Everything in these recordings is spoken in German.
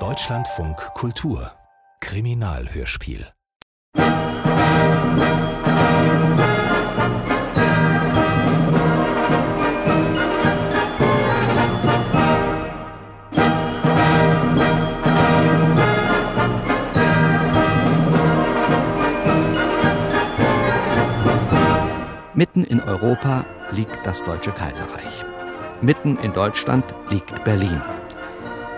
Deutschlandfunk Kultur Kriminalhörspiel Mitten in Europa liegt das Deutsche Kaiserreich. Mitten in Deutschland liegt Berlin.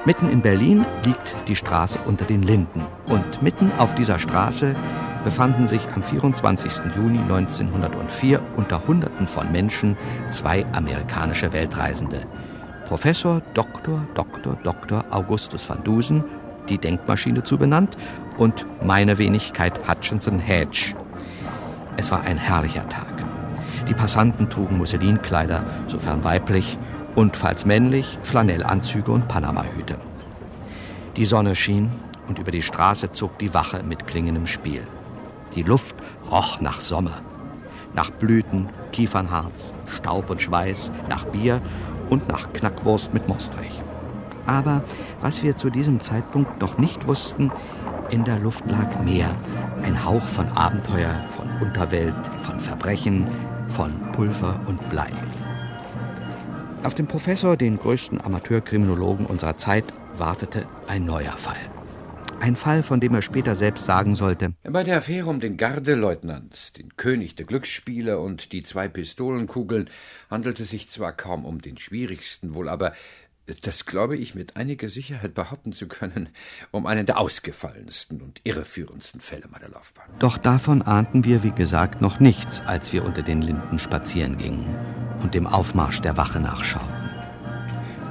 Mitten in Berlin liegt die Straße unter den Linden. Und mitten auf dieser Straße befanden sich am 24. Juni 1904 unter Hunderten von Menschen zwei amerikanische Weltreisende. Professor Dr. Dr. Dr. Augustus van Dusen, die Denkmaschine zu benannt, und meine Wenigkeit Hutchinson Hedge. Es war ein herrlicher Tag. Die Passanten trugen Musselinkleider, sofern weiblich, und falls männlich Flanellanzüge und Panamahüte. Die Sonne schien und über die Straße zog die Wache mit klingendem Spiel. Die Luft roch nach Sommer, nach Blüten, Kiefernharz, Staub und Schweiß, nach Bier und nach Knackwurst mit Mostrich. Aber was wir zu diesem Zeitpunkt noch nicht wussten, in der Luft lag mehr. Ein Hauch von Abenteuer, von Unterwelt, von Verbrechen, von Pulver und Blei. Auf den Professor, den größten Amateurkriminologen unserer Zeit, wartete ein neuer Fall. Ein Fall, von dem er später selbst sagen sollte. Bei der Affäre um den Gardeleutnant, den König der Glücksspiele und die zwei Pistolenkugeln handelt es sich zwar kaum um den schwierigsten, wohl aber das glaube ich mit einiger Sicherheit behaupten zu können, um einen der ausgefallensten und irreführendsten Fälle meiner Laufbahn. Doch davon ahnten wir, wie gesagt, noch nichts, als wir unter den Linden spazieren gingen und dem Aufmarsch der Wache nachschauten.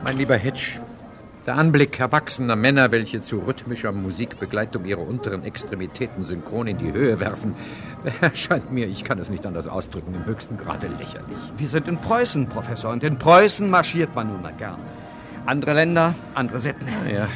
Mein lieber Hedge, der Anblick erwachsener Männer, welche zu rhythmischer Musikbegleitung ihre unteren Extremitäten synchron in die Höhe werfen, erscheint mir, ich kann es nicht anders ausdrücken, im höchsten Grade lächerlich. Wir sind in Preußen, Professor, und in Preußen marschiert man nun mal gern. Andere Länder, andere Sitten. Ja.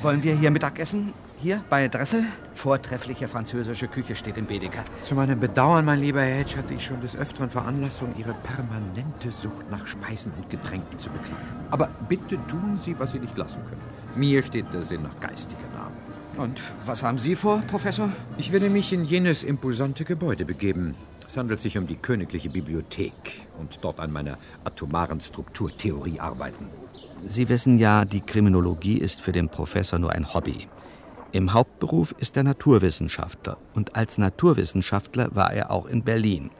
Wollen wir hier Mittag essen? Hier bei Dressel? Vortreffliche französische Küche steht im Bedeker. Zu meinem Bedauern, mein lieber Hedge, hatte ich schon des Öfteren Veranlassung, Ihre permanente Sucht nach Speisen und Getränken zu beklagen. Aber bitte tun Sie, was Sie nicht lassen können. Mir steht der Sinn nach geistiger Namen. Und was haben Sie vor, Professor? Ich werde mich in jenes imposante Gebäude begeben. Es handelt sich um die Königliche Bibliothek und dort an meiner atomaren Strukturtheorie arbeiten. Sie wissen ja, die Kriminologie ist für den Professor nur ein Hobby. Im Hauptberuf ist er Naturwissenschaftler und als Naturwissenschaftler war er auch in Berlin.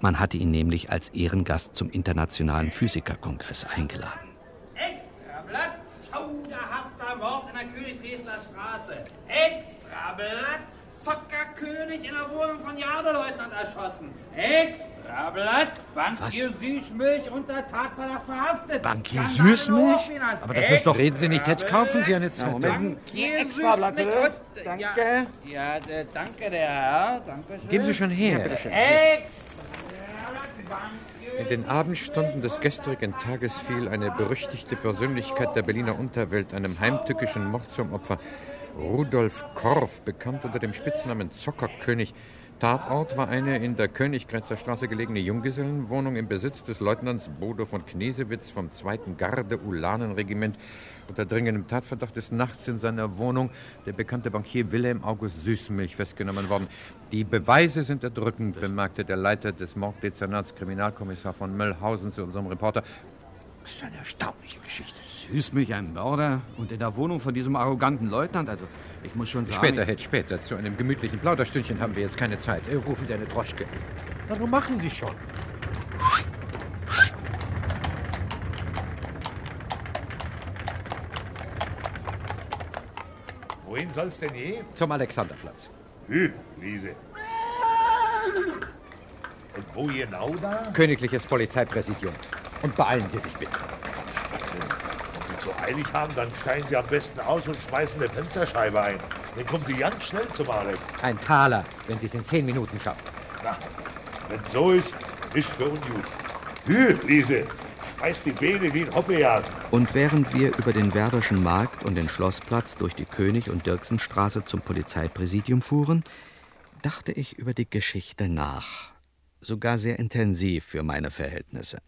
Man hatte ihn nämlich als Ehrengast zum Internationalen Physikerkongress eingeladen. Extrablatt, schauderhafter Mord in der Königsriesner Straße. Extrablatt, Zockerkönig in der Wohnung von Jadeleutnant erschossen. Extrablatt, Bankier Süßmilch unter Tatverdacht verhaftet. Bankier Süßmilch? Aber das ist doch- Reden Sie nicht, Hedge, kaufen Sie eine Zeitung. Bankier Extrablatt, Danke. Ja, ja äh, danke, der Herr. Danke schön. Geben Sie schon her. Extrablatt, Bankier In den Abendstunden des gestrigen Tages fiel eine berüchtigte Persönlichkeit der Berliner Unterwelt einem heimtückischen Mord zum Opfer. Rudolf Korff, bekannt unter dem Spitznamen Zockerkönig. Tatort war eine in der Königgrätzer Straße gelegene Junggesellenwohnung im Besitz des Leutnants Bodo von Knesewitz vom 2. Garde-Ulanenregiment. Unter dringendem Tatverdacht ist nachts in seiner Wohnung der bekannte Bankier Wilhelm August Süßmilch festgenommen worden. Die Beweise sind erdrückend, bemerkte der Leiter des Morddezernats Kriminalkommissar von Möllhausen zu unserem Reporter. Das ist eine erstaunliche Geschichte. Süßmilch ein Mörder und in der Wohnung von diesem arroganten Leutnant. Also, ich muss schon sagen. Später, Hedge, später. Zu einem gemütlichen Plauderstündchen haben wir jetzt keine Zeit. Äh, Rufen Sie eine Droschke. Na, nun machen Sie schon. Wohin soll's denn je? Zum Alexanderplatz. Hü, Liese. Und wo genau da? Königliches Polizeipräsidium. Und beeilen Sie sich bitte. Warte, wenn Sie zu eilig haben, dann steigen Sie am besten aus und schmeißen eine Fensterscheibe ein. Dann kommen Sie ganz schnell zum Alex. Ein Taler, wenn Sie es in zehn Minuten schaffen. Na, wenn so ist, nicht für ungut. Hü, Liese. Schmeißt die Beine wie ein Hoppejagd. Und während wir über den Werderschen Markt und den Schlossplatz durch die König- und Dirksenstraße zum Polizeipräsidium fuhren, dachte ich über die Geschichte nach. Sogar sehr intensiv für meine Verhältnisse.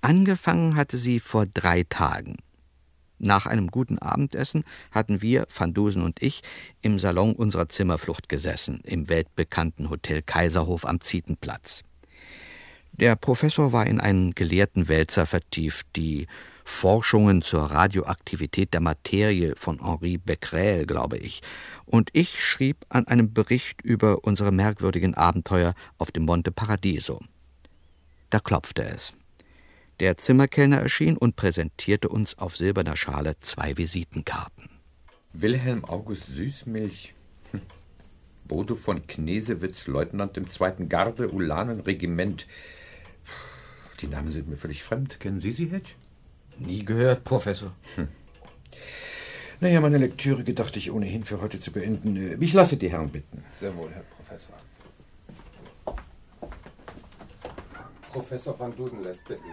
Angefangen hatte sie vor drei Tagen. Nach einem guten Abendessen hatten wir, Van Dusen und ich, im Salon unserer Zimmerflucht gesessen, im weltbekannten Hotel Kaiserhof am Zietenplatz. Der Professor war in einen gelehrten Wälzer vertieft, die Forschungen zur Radioaktivität der Materie von Henri Becquerel, glaube ich, und ich schrieb an einem Bericht über unsere merkwürdigen Abenteuer auf dem Monte Paradiso. Da klopfte es. Der Zimmerkellner erschien und präsentierte uns auf silberner Schale zwei Visitenkarten. Wilhelm August Süßmilch. Bodo von Knesewitz, Leutnant im zweiten Garde-Ulanenregiment. Die Namen sind mir völlig fremd. Kennen Sie sie, Hedge? Nie gehört, Professor. Hm. Naja, meine Lektüre gedachte ich ohnehin für heute zu beenden. Ich lasse die Herren bitten. Sehr wohl, Herr Professor. Professor van Duden lässt bitten.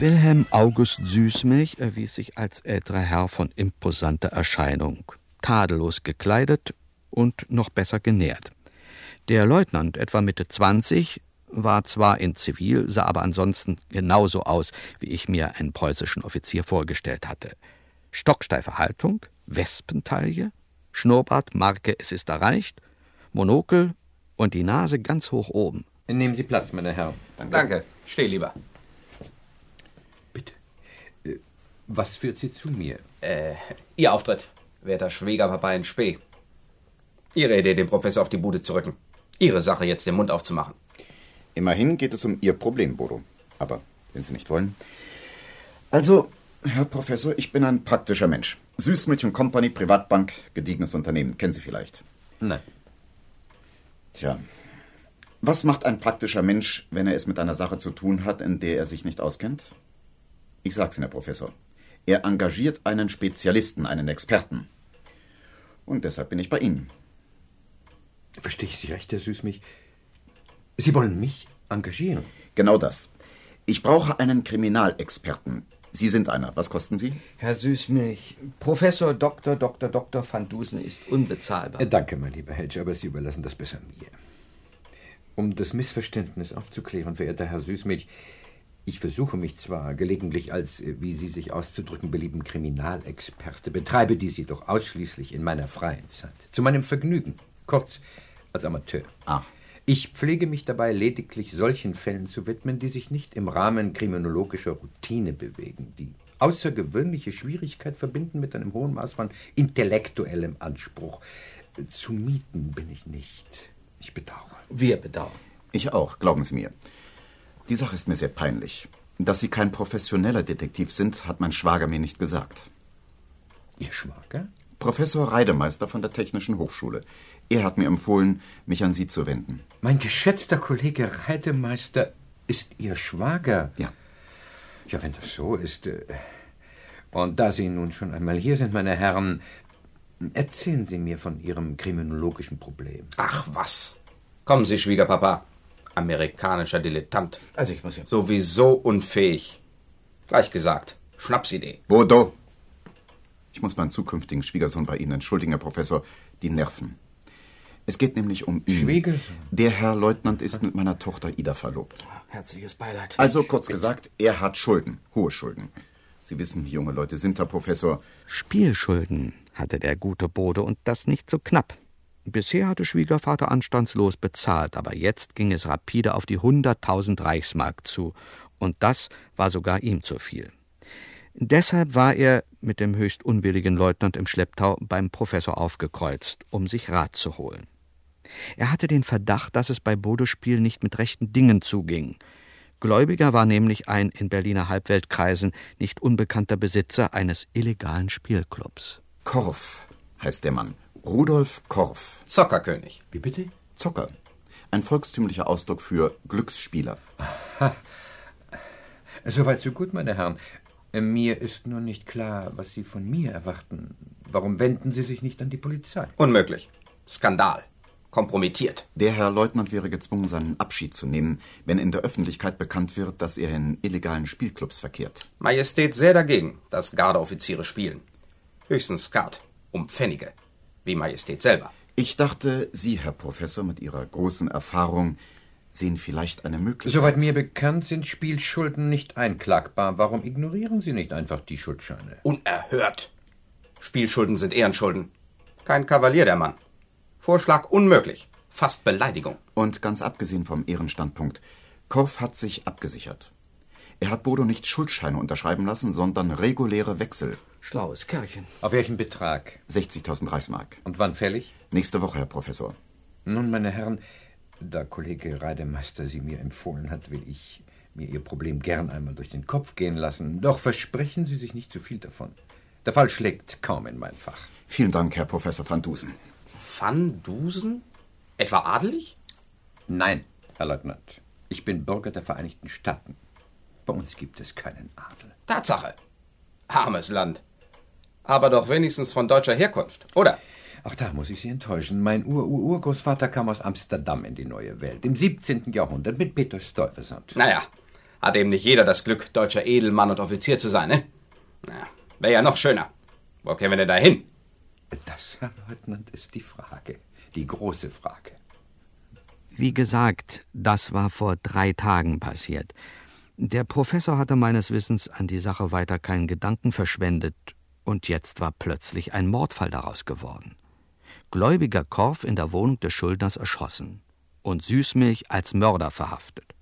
Wilhelm August Süßmilch erwies sich als älterer Herr von imposanter Erscheinung, tadellos gekleidet und noch besser genährt. Der Leutnant, etwa Mitte 20, war zwar in Zivil, sah aber ansonsten genauso aus, wie ich mir einen preußischen Offizier vorgestellt hatte. Stocksteife Haltung, Wespentaille, Schnurrbart, Marke Es ist erreicht, Monokel und die Nase ganz hoch oben. Nehmen Sie Platz, meine Herren. Danke. Danke. Steh lieber. Bitte. Äh, was führt Sie zu mir? Äh, Ihr Auftritt, werter Schwiegerpapa in Spee. Ihre Idee, den Professor auf die Bude zu rücken. Ihre Sache, jetzt den Mund aufzumachen. Immerhin geht es um Ihr Problem, Bodo. Aber wenn Sie nicht wollen. Also, Herr Professor, ich bin ein praktischer Mensch. Süßmilch und Company, Privatbank, gediegenes Unternehmen. Kennen Sie vielleicht? Nein. Tja. Was macht ein praktischer Mensch, wenn er es mit einer Sache zu tun hat, in der er sich nicht auskennt? Ich sag's Ihnen, Herr Professor. Er engagiert einen Spezialisten, einen Experten. Und deshalb bin ich bei Ihnen. Verstehe ich Sie recht, Herr Süßmilch? Sie wollen mich engagieren? Genau das. Ich brauche einen Kriminalexperten. Sie sind einer. Was kosten Sie? Herr Süßmilch, Professor Dr. Dr. Dr. van Dusen ist unbezahlbar. Äh, danke, mein lieber Hedge, aber Sie überlassen das besser mir. Um das Missverständnis aufzuklären, verehrter Herr Süßmilch, ich versuche mich zwar gelegentlich als, äh, wie Sie sich auszudrücken belieben, Kriminalexperte, betreibe dies jedoch ausschließlich in meiner freien Zeit. Zu meinem Vergnügen. Kurz, als Amateur. Ah. Ich pflege mich dabei lediglich solchen Fällen zu widmen, die sich nicht im Rahmen kriminologischer Routine bewegen, die außergewöhnliche Schwierigkeit verbinden mit einem hohen Maß von intellektuellem Anspruch. Zu mieten bin ich nicht. Ich bedauere. Wir bedauern. Ich auch, glauben Sie mir. Die Sache ist mir sehr peinlich. Dass Sie kein professioneller Detektiv sind, hat mein Schwager mir nicht gesagt. Ihr Schwager? Professor Reidemeister von der Technischen Hochschule. Er hat mir empfohlen, mich an Sie zu wenden. Mein geschätzter Kollege Reidemeister ist Ihr Schwager? Ja. Ja, wenn das so ist. Äh, und da Sie nun schon einmal hier sind, meine Herren, erzählen Sie mir von Ihrem kriminologischen Problem. Ach was. Kommen Sie, Schwiegerpapa. Amerikanischer Dilettant. Also ich muss ja. Sowieso unfähig. Gleich gesagt. Schnapsidee. Bodo! Ich muss meinen zukünftigen Schwiegersohn bei Ihnen entschuldigen, Herr Professor. Die Nerven. Es geht nämlich um ihn. Schwiegersohn? Der Herr Leutnant ist mit meiner Tochter Ida verlobt. Herzliches Beileid. Also kurz gesagt, er hat Schulden. Hohe Schulden. Sie wissen, wie junge Leute sind, Herr Professor. Spielschulden hatte der gute Bode und das nicht so knapp. Bisher hatte Schwiegervater anstandslos bezahlt, aber jetzt ging es rapide auf die hunderttausend Reichsmark zu, und das war sogar ihm zu viel. Deshalb war er mit dem höchst unwilligen Leutnant im Schlepptau beim Professor aufgekreuzt, um sich Rat zu holen. Er hatte den Verdacht, dass es bei Bodespiel nicht mit rechten Dingen zuging. Gläubiger war nämlich ein in Berliner Halbweltkreisen nicht unbekannter Besitzer eines illegalen Spielclubs. Korff heißt der Mann. Rudolf Korff. Zockerkönig. Wie bitte? Zocker. Ein volkstümlicher Ausdruck für Glücksspieler. Aha. Soweit so gut, meine Herren. Mir ist nur nicht klar, was Sie von mir erwarten. Warum wenden Sie sich nicht an die Polizei? Unmöglich. Skandal. Kompromittiert. Der Herr Leutnant wäre gezwungen, seinen Abschied zu nehmen, wenn in der Öffentlichkeit bekannt wird, dass er in illegalen Spielclubs verkehrt. Majestät sehr dagegen, dass Gardeoffiziere spielen. Höchstens Skat. Um Pfennige. Wie Majestät selber. Ich dachte, Sie, Herr Professor, mit Ihrer großen Erfahrung sehen vielleicht eine Möglichkeit. Soweit mir bekannt sind Spielschulden nicht einklagbar. Warum ignorieren Sie nicht einfach die Schuldscheine? Unerhört. Spielschulden sind Ehrenschulden. Kein Kavalier, der Mann. Vorschlag unmöglich. Fast Beleidigung. Und ganz abgesehen vom Ehrenstandpunkt, Korff hat sich abgesichert. Er hat Bodo nicht Schuldscheine unterschreiben lassen, sondern reguläre Wechsel. Schlaues Kerlchen. Auf welchen Betrag? 60.000 Reichsmark. Und wann fällig? Nächste Woche, Herr Professor. Nun, meine Herren, da Kollege Reidemeister Sie mir empfohlen hat, will ich mir Ihr Problem gern einmal durch den Kopf gehen lassen. Doch versprechen Sie sich nicht zu viel davon. Der Fall schlägt kaum in mein Fach. Vielen Dank, Herr Professor van Dusen. Van Dusen? Etwa adelig? Nein, Herr Leutnant. Ich bin Bürger der Vereinigten Staaten. Bei uns gibt es keinen Adel. Tatsache. Armes Land. Aber doch wenigstens von deutscher Herkunft, oder? Auch da muss ich Sie enttäuschen. Mein Ur-Ur-Urgroßvater kam aus Amsterdam in die neue Welt, im 17. Jahrhundert, mit Peter Stuyvesant. Naja, hat eben nicht jeder das Glück, deutscher Edelmann und Offizier zu sein, ne? Na, wäre ja noch schöner. Wo kämen wir denn da hin? Das, Herr Leutnant, ist die Frage. Die große Frage. Wie gesagt, das war vor drei Tagen passiert. Der Professor hatte meines Wissens an die Sache weiter keinen Gedanken verschwendet, und jetzt war plötzlich ein Mordfall daraus geworden. Gläubiger Korf in der Wohnung des Schuldners erschossen und Süßmilch als Mörder verhaftet.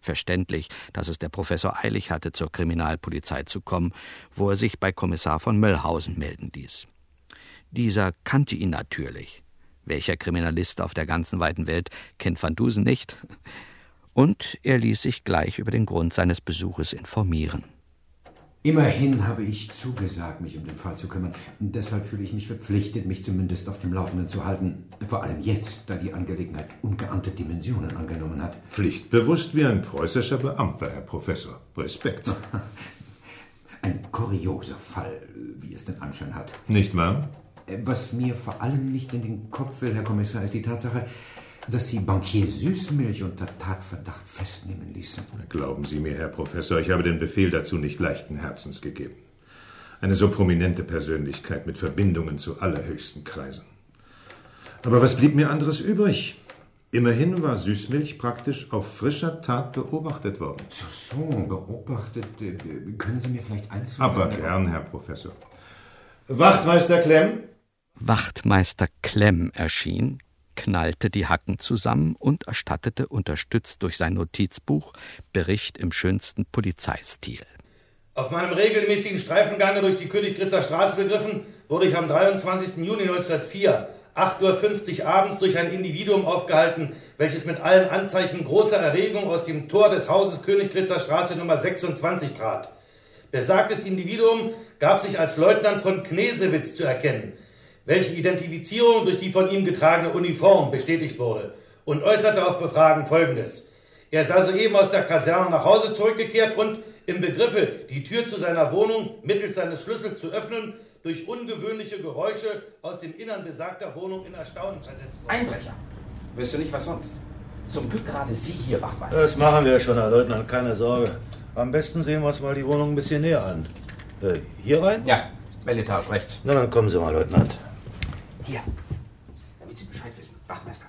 Verständlich, dass es der Professor eilig hatte, zur Kriminalpolizei zu kommen, wo er sich bei Kommissar von Möllhausen melden ließ. Dieser kannte ihn natürlich. Welcher Kriminalist auf der ganzen weiten Welt kennt Van Dusen nicht? Und er ließ sich gleich über den Grund seines Besuches informieren. Immerhin habe ich zugesagt, mich um den Fall zu kümmern. Und deshalb fühle ich mich verpflichtet, mich zumindest auf dem Laufenden zu halten. Vor allem jetzt, da die Angelegenheit ungeahnte Dimensionen angenommen hat. Pflichtbewusst wie ein preußischer Beamter, Herr Professor. Respekt. Ein kurioser Fall, wie es den Anschein hat. Nicht wahr? Was mir vor allem nicht in den Kopf will, Herr Kommissar, ist die Tatsache, dass Sie Bankier Süßmilch unter Tatverdacht festnehmen ließen. Glauben Sie mir, Herr Professor, ich habe den Befehl dazu nicht leichten Herzens gegeben. Eine so prominente Persönlichkeit mit Verbindungen zu allerhöchsten Kreisen. Aber was blieb mir anderes übrig? Immerhin war Süßmilch praktisch auf frischer Tat beobachtet worden. So, so, beobachtet. Äh, können Sie mir vielleicht eins Aber gern, Herr Professor. Wachtmeister Klemm? Wachtmeister Klemm erschien, knallte die Hacken zusammen und erstattete, unterstützt durch sein Notizbuch, Bericht im schönsten Polizeistil. Auf meinem regelmäßigen Streifengange durch die Königgritzer Straße begriffen, wurde ich am 23. Juni 1904, 8.50 Uhr abends, durch ein Individuum aufgehalten, welches mit allen Anzeichen großer Erregung aus dem Tor des Hauses Königgritzer Straße Nummer 26 trat. Besagtes Individuum gab sich als Leutnant von Knesewitz zu erkennen, welche Identifizierung durch die von ihm getragene Uniform bestätigt wurde, und äußerte auf Befragen Folgendes. Er sei soeben aus der Kaserne nach Hause zurückgekehrt und im Begriffe, die Tür zu seiner Wohnung mittels seines Schlüssels zu öffnen, durch ungewöhnliche Geräusche aus dem Innern besagter Wohnung in Erstaunen versetzt worden. Einbrecher. Wirst du nicht was sonst? Zum Glück gerade Sie hier, Wachtmeister. Das machen wir schon, Herr Leutnant, keine Sorge. Am besten sehen wir uns mal die Wohnung ein bisschen näher an. Äh, hier rein? Ja, Welletage rechts. Na, dann kommen Sie mal, Leutnant. Hier, damit Sie Bescheid wissen. Wachtmeister.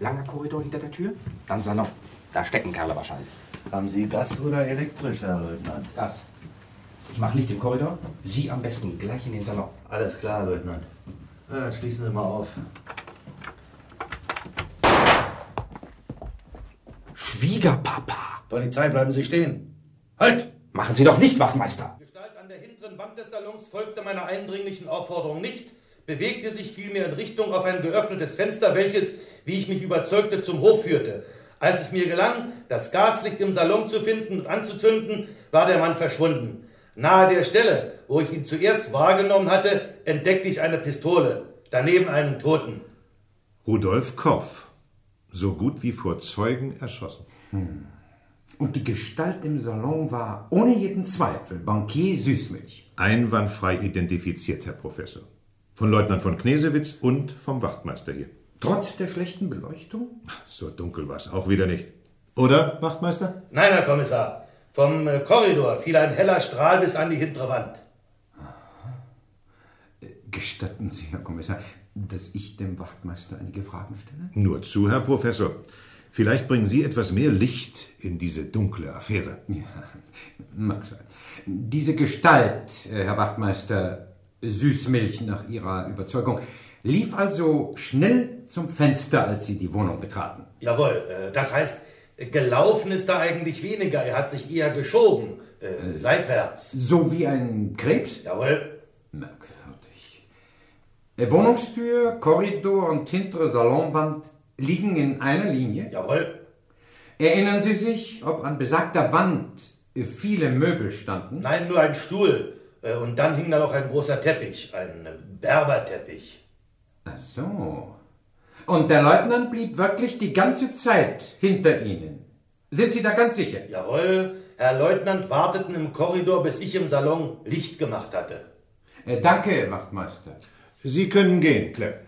Langer Korridor hinter der Tür, dann Salon. Da stecken Kerle wahrscheinlich. Haben Sie Gas oder elektrisch, Herr Leutnant? Gas. Ich mache Licht im Korridor. Sie am besten gleich in den Salon. Alles klar, Leutnant. Ja, schließen Sie mal auf. Schwiegerpapa. Polizei, bleiben Sie stehen. Halt! Machen Sie doch nicht, Wachtmeister. Gestalt an der hinteren Wand des Salons folgte meiner eindringlichen Aufforderung nicht, bewegte sich vielmehr in Richtung auf ein geöffnetes Fenster, welches, wie ich mich überzeugte, zum Hof führte. Als es mir gelang, das Gaslicht im Salon zu finden und anzuzünden, war der Mann verschwunden. Nahe der Stelle, wo ich ihn zuerst wahrgenommen hatte, entdeckte ich eine Pistole, daneben einen Toten. Rudolf Korff. So gut wie vor Zeugen erschossen. Hm. Und die Gestalt im Salon war ohne jeden Zweifel Bankier Süßmilch. Einwandfrei identifiziert, Herr Professor. Von Leutnant von Knesewitz und vom Wachtmeister hier. Trotz der schlechten Beleuchtung? So dunkel war es auch wieder nicht. Oder, Wachtmeister? Nein, Herr Kommissar. Vom äh, Korridor fiel ein heller Strahl bis an die hintere Wand. Gestatten Sie, Herr Kommissar, dass ich dem Wachtmeister einige Fragen stelle? Nur zu, Herr Professor. Vielleicht bringen Sie etwas mehr Licht in diese dunkle Affäre. Ja, mag sein. Diese Gestalt, äh, Herr Wachtmeister, Süßmilch nach Ihrer Überzeugung, lief also schnell zum Fenster, als Sie die Wohnung betraten. Jawohl, äh, das heißt, gelaufen ist da eigentlich weniger. Er hat sich eher geschoben, äh, seitwärts. So wie ein Krebs? Jawohl. Merkwürdig. Äh, Wohnungstür, Korridor und hintere Salonwand liegen in einer Linie? Jawohl. Erinnern Sie sich, ob an besagter Wand viele Möbel standen? Nein, nur ein Stuhl. Äh, Und dann hing da noch ein großer Teppich, ein Berberteppich. Ach so. Und der Leutnant blieb wirklich die ganze Zeit hinter Ihnen. Sind Sie da ganz sicher? Jawohl, Herr Leutnant warteten im Korridor, bis ich im Salon Licht gemacht hatte. Äh, danke, Wachtmeister. Sie können gehen, Klepp.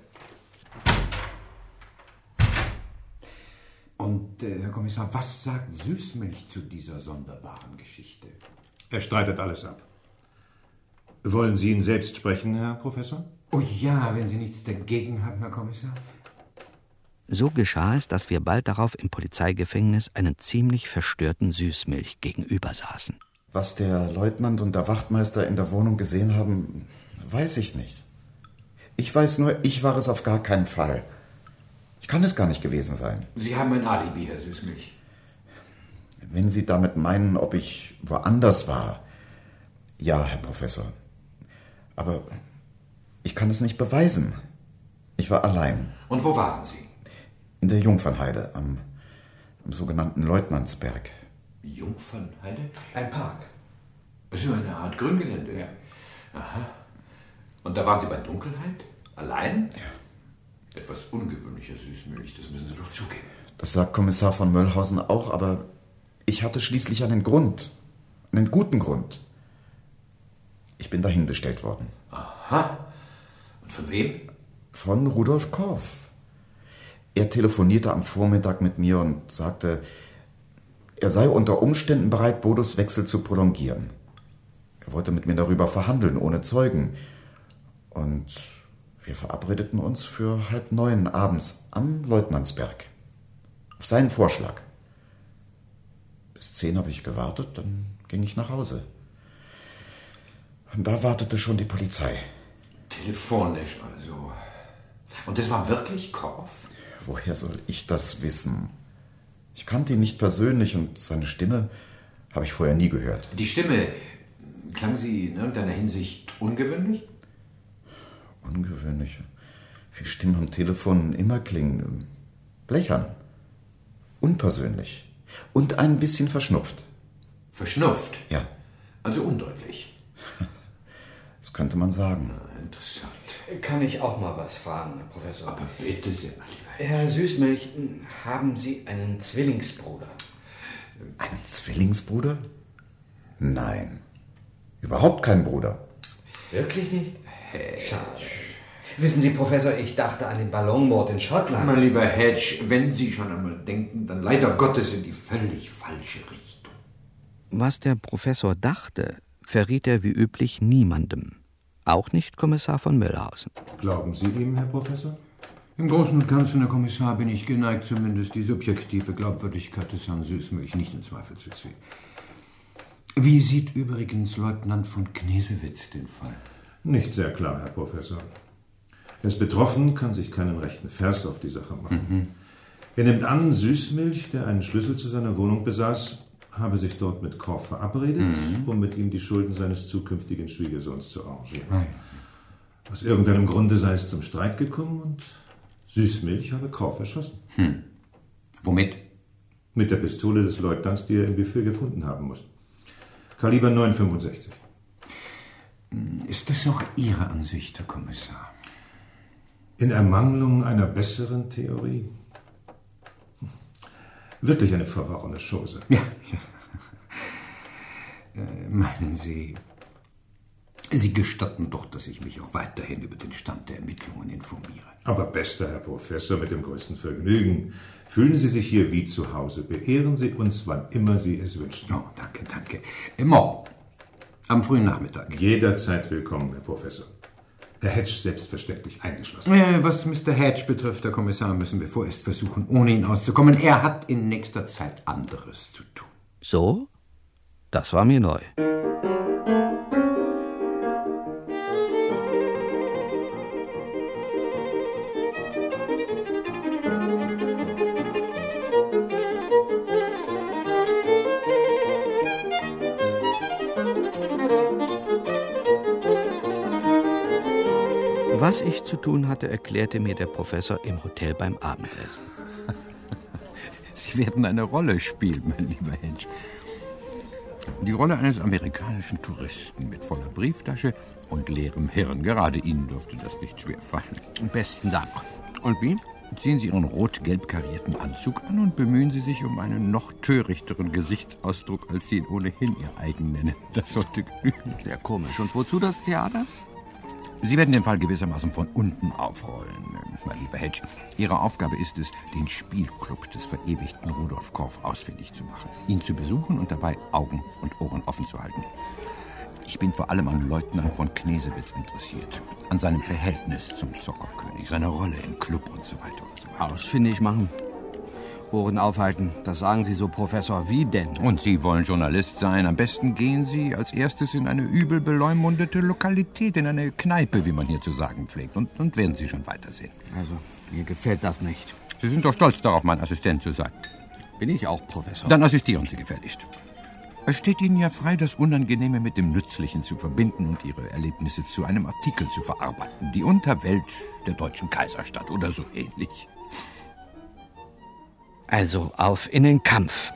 Und, äh, Herr Kommissar, was sagt Süßmilch zu dieser sonderbaren Geschichte? Er streitet alles ab. Wollen Sie ihn selbst sprechen, Herr Professor? Oh ja, wenn Sie nichts dagegen haben, Herr Kommissar. So geschah es, dass wir bald darauf im Polizeigefängnis einen ziemlich verstörten Süßmilch gegenüber saßen. Was der Leutnant und der Wachtmeister in der Wohnung gesehen haben, weiß ich nicht. Ich weiß nur, ich war es auf gar keinen Fall. Ich kann es gar nicht gewesen sein. Sie haben ein Alibi, Herr Süßmilch. Wenn Sie damit meinen, ob ich woanders war. Ja, Herr Professor. Aber ich kann es nicht beweisen. Ich war allein. Und wo waren Sie? In der Jungfernheide, am, am sogenannten Leutnantsberg. Jungfernheide? Ein Park. Das ist eine Art Grüngelände. Ja. Aha. Und da waren Sie bei Dunkelheit? Allein? Ja. Etwas ungewöhnlicher Süßmilch, das müssen Sie doch zugeben. Das sagt Kommissar von Möllhausen auch, aber ich hatte schließlich einen Grund. Einen guten Grund. Ich bin dahin bestellt worden. Aha. Und von wem? Von Rudolf Korff. Er telefonierte am Vormittag mit mir und sagte, er sei unter Umständen bereit, Bodos Wechsel zu prolongieren. Er wollte mit mir darüber verhandeln, ohne Zeugen. Und wir verabredeten uns für halb neun abends am Leutnantsberg. Auf seinen Vorschlag. Bis zehn habe ich gewartet, dann ging ich nach Hause. Und da wartete schon die Polizei. Telefonisch also. Und das war wirklich Korff? Woher soll ich das wissen? Ich kannte ihn nicht persönlich und seine Stimme habe ich vorher nie gehört. Die Stimme, klang sie in irgendeiner Hinsicht ungewöhnlich? Ungewöhnlich. Wie Stimmen am Telefon immer klingen. Blechern. Unpersönlich. Und ein bisschen verschnupft. Verschnupft? Ja. Also undeutlich. Könnte man sagen. Interessant. Kann ich auch mal was fragen, Herr Professor? Aber bitte sehr, mein lieber Herr Süßmilch, haben Sie einen Zwillingsbruder? Einen Zwillingsbruder? Nein. Überhaupt kein Bruder. Wirklich nicht? Schade. Wissen Sie, Professor, ich dachte an den Ballonmord in Schottland. Mein lieber Hedge, wenn Sie schon einmal denken, dann leider Gottes in die völlig falsche Richtung. Was der Professor dachte, verriet er wie üblich niemandem. Auch nicht Kommissar von Möllhausen. Glauben Sie ihm, Herr Professor? Im Großen und Ganzen, Herr Kommissar, bin ich geneigt, zumindest die subjektive Glaubwürdigkeit des Herrn Süßmilch nicht in Zweifel zu ziehen. Wie sieht übrigens Leutnant von Knesewitz den Fall? Nicht sehr klar, Herr Professor. Er ist betroffen, kann sich keinen rechten Vers auf die Sache machen. Mhm. Er nimmt an, Süßmilch, der einen Schlüssel zu seiner Wohnung besaß, habe sich dort mit Korff verabredet, Mhm. um mit ihm die Schulden seines zukünftigen Schwiegersohns zu arrangieren. Ah, ja. Aus irgendeinem Grunde sei es zum Streit gekommen und Süßmilch habe Korff erschossen. Hm. Womit? Mit der Pistole des Leutnants, die er im Buffet gefunden haben muss. Kaliber 965. Ist das auch Ihre Ansicht, Herr Kommissar? In Ermangelung einer besseren Theorie? Wirklich eine verworrene Chose. Ja, ja. Äh, meinen Sie, Sie gestatten doch, dass ich mich auch weiterhin über den Stand der Ermittlungen informiere. Aber bester Herr Professor, mit dem größten Vergnügen. Fühlen Sie sich hier wie zu Hause. Beehren Sie uns, wann immer Sie es wünschen. Oh, danke, danke. Äh, Morgen. Am frühen Nachmittag. Jederzeit willkommen, Herr Professor. Herr Hedge selbstverständlich eingeschlossen. Äh, was Mr. Hedge betrifft, Herr Kommissar, müssen wir vorerst versuchen, ohne ihn auszukommen. Er hat in nächster Zeit anderes zu tun. So? Das war mir neu. Was ich zu tun hatte, erklärte mir der Professor im Hotel beim Abendessen. Sie werden eine Rolle spielen, mein lieber Hedge. Die Rolle eines amerikanischen Touristen mit voller Brieftasche und leerem Hirn. Gerade Ihnen dürfte das nicht schwer fallen. Besten Dank. Und wie? Ziehen Sie Ihren rot-gelb karierten Anzug an und bemühen Sie sich um einen noch törichteren Gesichtsausdruck, als Sie ihn ohnehin Ihr eigen nennen. Das sollte genügen. Sehr komisch. Und wozu das Theater? Sie werden den Fall gewissermaßen von unten aufrollen, mein lieber Hedge. Ihre Aufgabe ist es, den Spielclub des verewigten Rudolf Korff ausfindig zu machen, ihn zu besuchen und dabei Augen und Ohren offen zu halten. Ich bin vor allem an Leutnant von Knesewitz interessiert, an seinem Verhältnis zum Zockerkönig, seiner Rolle im Club und so weiter und so weiter. Ausfindig machen. Ohren aufhalten. Das sagen Sie so, Professor. Wie denn? Und Sie wollen Journalist sein. Am besten gehen Sie als erstes in eine übel beleumundete Lokalität, in eine Kneipe, wie man hier zu sagen pflegt. Und, und werden Sie schon weitersehen. Also, mir gefällt das nicht. Sie sind doch stolz darauf, mein Assistent zu sein. Bin ich auch, Professor. Dann assistieren Sie gefälligst. Es steht Ihnen ja frei, das Unangenehme mit dem Nützlichen zu verbinden und Ihre Erlebnisse zu einem Artikel zu verarbeiten. Die Unterwelt der deutschen Kaiserstadt oder so ähnlich. Also auf in den Kampf.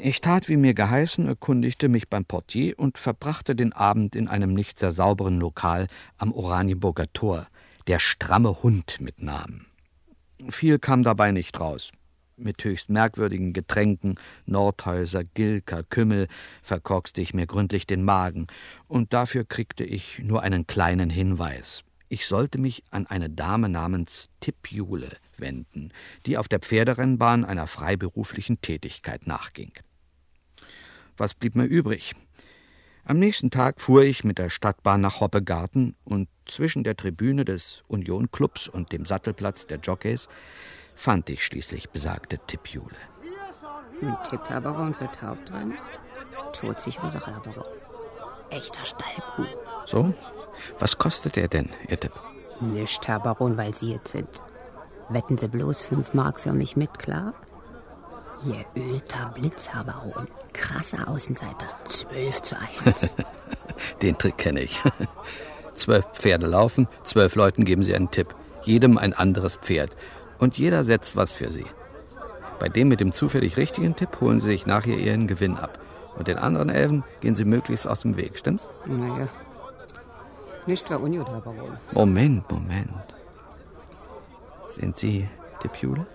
Ich tat, wie mir geheißen, erkundigte mich beim Portier und verbrachte den Abend in einem nicht sehr sauberen Lokal am Oranienburger Tor, der stramme Hund mit Namen. Viel kam dabei nicht raus. Mit höchst merkwürdigen Getränken, Nordhäuser, Gilka, Kümmel, verkorkste ich mir gründlich den Magen, und dafür kriegte ich nur einen kleinen Hinweis. Ich sollte mich an eine Dame namens Tippjule wenden, die auf der Pferderennbahn einer freiberuflichen Tätigkeit nachging. Was blieb mir übrig? Am nächsten Tag fuhr ich mit der Stadtbahn nach Hoppegarten und zwischen der Tribüne des Union-Clubs und dem Sattelplatz der Jockeys fand ich schließlich besagte Tippjule. Ein Tipp, Herr Baron, für Taubtrennen? Todsichere Sache, Herr Baron. Echter Stallkuh. So? Was kostet er denn, Ihr Tipp? Nicht, Herr Baron, weil Sie jetzt sind. Wetten Sie bloß fünf Mark für mich mit, klar? Ihr ölter Blitz, Herr Baron. Krasser Außenseiter. Zwölf zu eins. Den Trick kenne ich. Zwölf Pferde laufen, zwölf Leuten geben sie einen Tipp. Jedem ein anderes Pferd. Und jeder setzt was für sie. Bei dem mit dem zufällig richtigen Tipp holen sie sich nachher ihren Gewinn ab. Und den anderen Elfen gehen sie möglichst aus dem Weg, stimmt's? naja. Nicht für Unio, Herr Baron. Moment, Moment. Sind Sie Tippjule?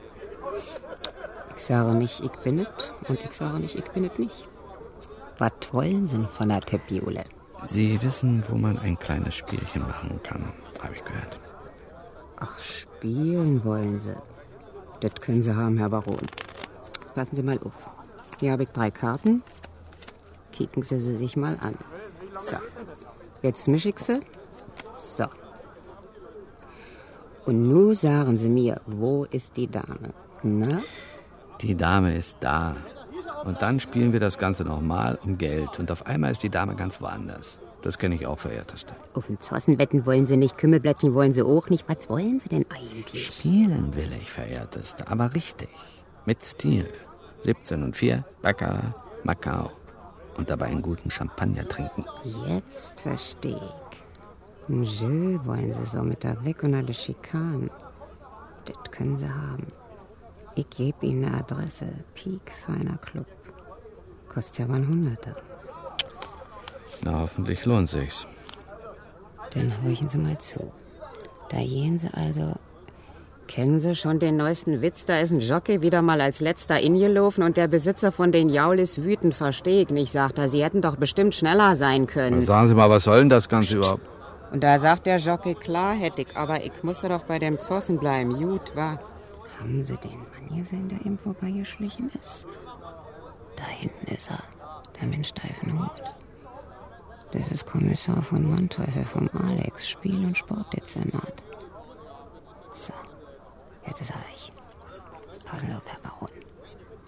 Ich sage nicht, ich bin es und ich sage nicht, ich bin es nicht. Was wollen Sie von der Teppiole? Sie wissen, wo man ein kleines Spielchen machen kann, habe ich gehört. Ach, spielen wollen Sie. Das können Sie haben, Herr Baron. Passen Sie mal auf. Hier habe ich drei Karten. Kicken Sie sie sich mal an. So. Jetzt mische ich sie. So. Und nun sagen Sie mir, wo ist die Dame? Na? Die Dame ist da. Und dann spielen wir das Ganze nochmal um Geld. Und auf einmal ist die Dame ganz woanders. Das kenne ich auch, verehrteste. Auf den Zossen wetten wollen Sie nicht, Kümmelblättchen wollen Sie auch nicht. Was wollen Sie denn eigentlich? Spielen will ich, verehrteste, aber richtig. Mit Stil. 17 und 4, Baccarat, Macau. Und dabei einen guten Champagner trinken. Jetzt verstehe ich. Ein Jeu wollen Sie so mit der Weg und alle Schikanen. Das können Sie haben. Ich gebe Ihnen eine Adresse. Peak Feiner Club. Kostet ja 100. Na, hoffentlich lohnt sich's. Dann horchen Sie mal zu. Da gehen Sie also. Kennen Sie schon den neuesten Witz? Da ist ein Jockey wieder mal als letzter ingelaufen und der Besitzer von den Jaulis wütend, verstehe ich nicht, sagt er. Sie hätten doch bestimmt schneller sein können. Sagen Sie mal, was soll denn das Ganze überhaupt? Und da sagt der Jockey, klar hätte ich, aber ich musste doch bei dem Zossen bleiben. Gut, war. Haben Sie den Mann gesehen, der eben vorbeigeschlichen ist? Da hinten ist er, der mit steifen Hut. Das ist Kommissar von Manteuffel vom Alex, Spiel- und Sportdezernat. So, jetzt ist er weg. Passen auf, Herr Baron.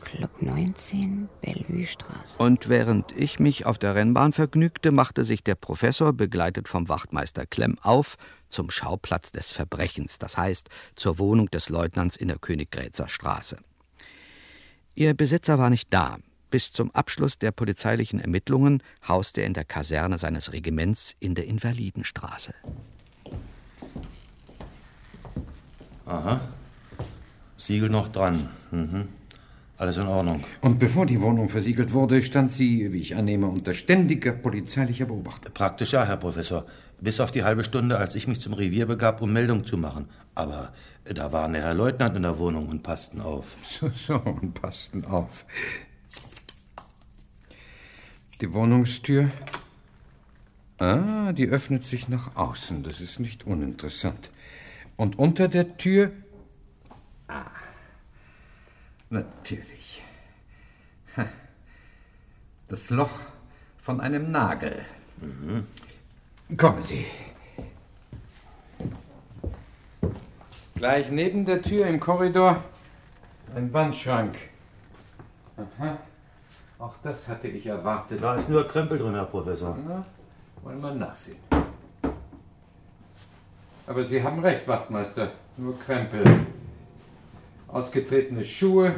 Club 19, Bellevue-Straße. Und während ich mich auf der Rennbahn vergnügte, machte sich der Professor, begleitet vom Wachtmeister Klemm, auf zum Schauplatz des Verbrechens, das heißt zur Wohnung des Leutnants in der Königgrätzer Straße. Ihr Besitzer war nicht da. Bis zum Abschluss der polizeilichen Ermittlungen hauste er in der Kaserne seines Regiments in der Invalidenstraße. Aha. Siegel noch dran. Mhm. Alles in Ordnung. Und bevor die Wohnung versiegelt wurde, stand sie, wie ich annehme, unter ständiger polizeilicher Beobachtung. Praktisch ja, Herr Professor. Bis auf die halbe Stunde, als ich mich zum Revier begab, um Meldung zu machen. Aber da waren der Herr Leutnant in der Wohnung und passten auf. So, so, und passten auf. Die Wohnungstür. Ah, die öffnet sich nach außen. Das ist nicht uninteressant. Und unter der Tür. Ah, natürlich. Das Loch von einem Nagel. Mhm. Kommen Sie. Gleich neben der Tür im Korridor ein Wandschrank. Aha. Auch das hatte ich erwartet. Da ist nur Krempel drin, Herr Professor. Na, wollen wir nachsehen. Aber Sie haben recht, Wachtmeister. Nur Krempel. Ausgetretene Schuhe,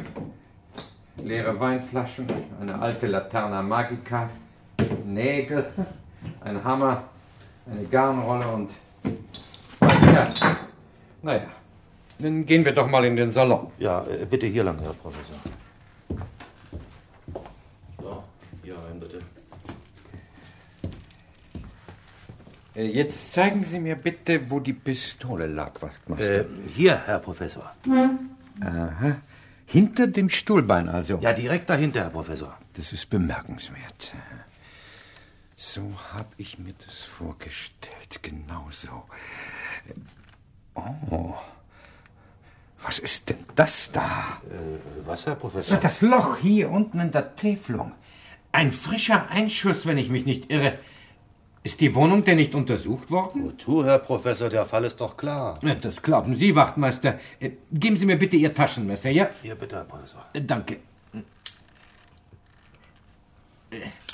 leere Weinflaschen, eine alte Laterna Magica, Nägel, ein Hammer, eine Garnrolle und zwei Kerzen. Naja, dann gehen wir doch mal in den Salon. Ja, äh, bitte hier lang, Herr Professor. So, hier rein, bitte. Äh, Jetzt zeigen Sie mir bitte, wo die Pistole lag, Wachtmeister. Äh, hier, Herr Professor. Aha. Hinter dem Stuhlbein also. Ja, direkt dahinter, Herr Professor. Das ist bemerkenswert. So habe ich mir das vorgestellt. Genau so. Oh. Was ist denn das da? Äh, was, Herr Professor? Das Loch hier unten in der Täfelung. Ein frischer Einschuss, wenn ich mich nicht irre. Ist die Wohnung denn nicht untersucht worden? Wozu, Herr Professor? Der Fall ist doch klar. Ja, das glauben Sie, Wachtmeister. Äh, Geben Sie mir bitte Ihr Taschenmesser, ja? Hier, bitte, Herr Professor. Äh, Danke. So.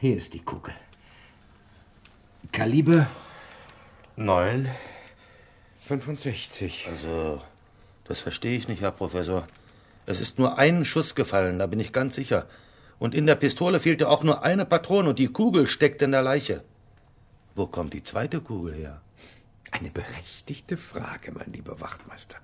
Hier ist die Kugel. Kaliber 9. 65. Also, das verstehe ich nicht, Herr Professor. Es ist nur ein Schuss gefallen, da bin ich ganz sicher. Und in der Pistole fehlte auch nur eine Patrone und die Kugel steckt in der Leiche. Wo kommt die zweite Kugel her? Eine berechtigte Frage, mein lieber Wachtmeister.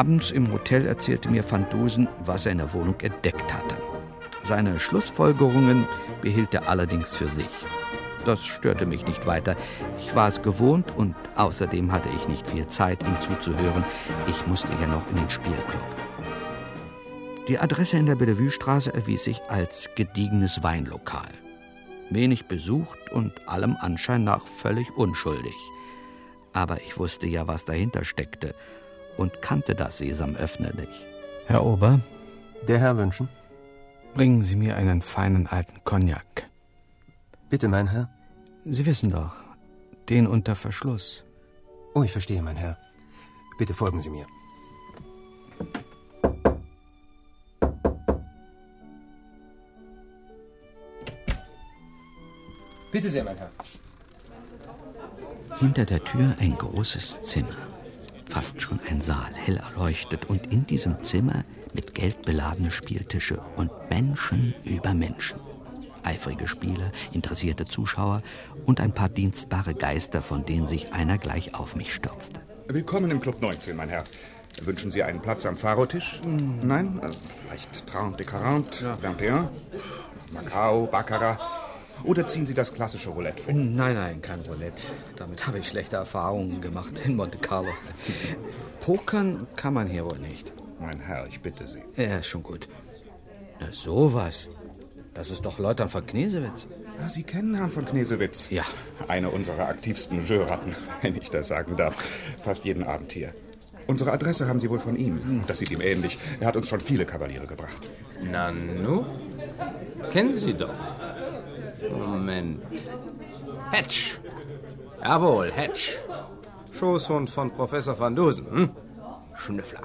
Abends im Hotel erzählte mir Van Dusen, was er in der Wohnung entdeckt hatte. Seine Schlussfolgerungen behielt er allerdings für sich. Das störte mich nicht weiter. Ich war es gewohnt und außerdem hatte ich nicht viel Zeit, ihm zuzuhören. Ich musste ja noch in den Spielclub. Die Adresse in der Bellevue-Straße erwies sich als gediegenes Weinlokal. Wenig besucht und allem Anschein nach völlig unschuldig. Aber ich wusste ja, was dahinter steckte und kannte das Sesamöffner nicht. Herr Ober, Der Herr wünschen? bringen Sie mir einen feinen alten Cognac. Bitte, mein Herr. Sie wissen doch, den unter Verschluss. Oh, ich verstehe, mein Herr. Bitte folgen Sie mir. Bitte sehr, mein Herr. Hinter der Tür ein großes Zimmer. Fast schon ein Saal, hell erleuchtet. Und in diesem Zimmer mit Geld beladene Spieltische und Menschen über Menschen. Eifrige Spieler, interessierte Zuschauer und ein paar dienstbare Geister, von denen sich einer gleich auf mich stürzte. Willkommen im Club 19, mein Herr. Wünschen Sie einen Platz am Pharotisch? Nein? Äh, Vielleicht 30 40, 21, Macao, Baccarat? Oder ziehen Sie das klassische Roulette vor? Nein, nein, kein Roulette. Damit habe ich schlechte Erfahrungen gemacht in Monte Carlo. Pokern kann man hier wohl nicht. Mein Herr, ich bitte Sie. Ja, schon gut. Na, sowas. Das ist doch Leutern von Knesewitz. Ja, Sie kennen Herrn von Knesewitz. Ja. Eine unserer aktivsten Jeuxratten, wenn ich das sagen darf. Fast jeden Abend hier. Unsere Adresse haben Sie wohl von ihm. Das sieht ihm ähnlich. Er hat uns schon viele Kavaliere gebracht. Nanu? Kennen Sie doch. Moment. Hedge. Jawohl, Hedge. Schoßhund von Professor van Dusen. Hm? Schnüffler.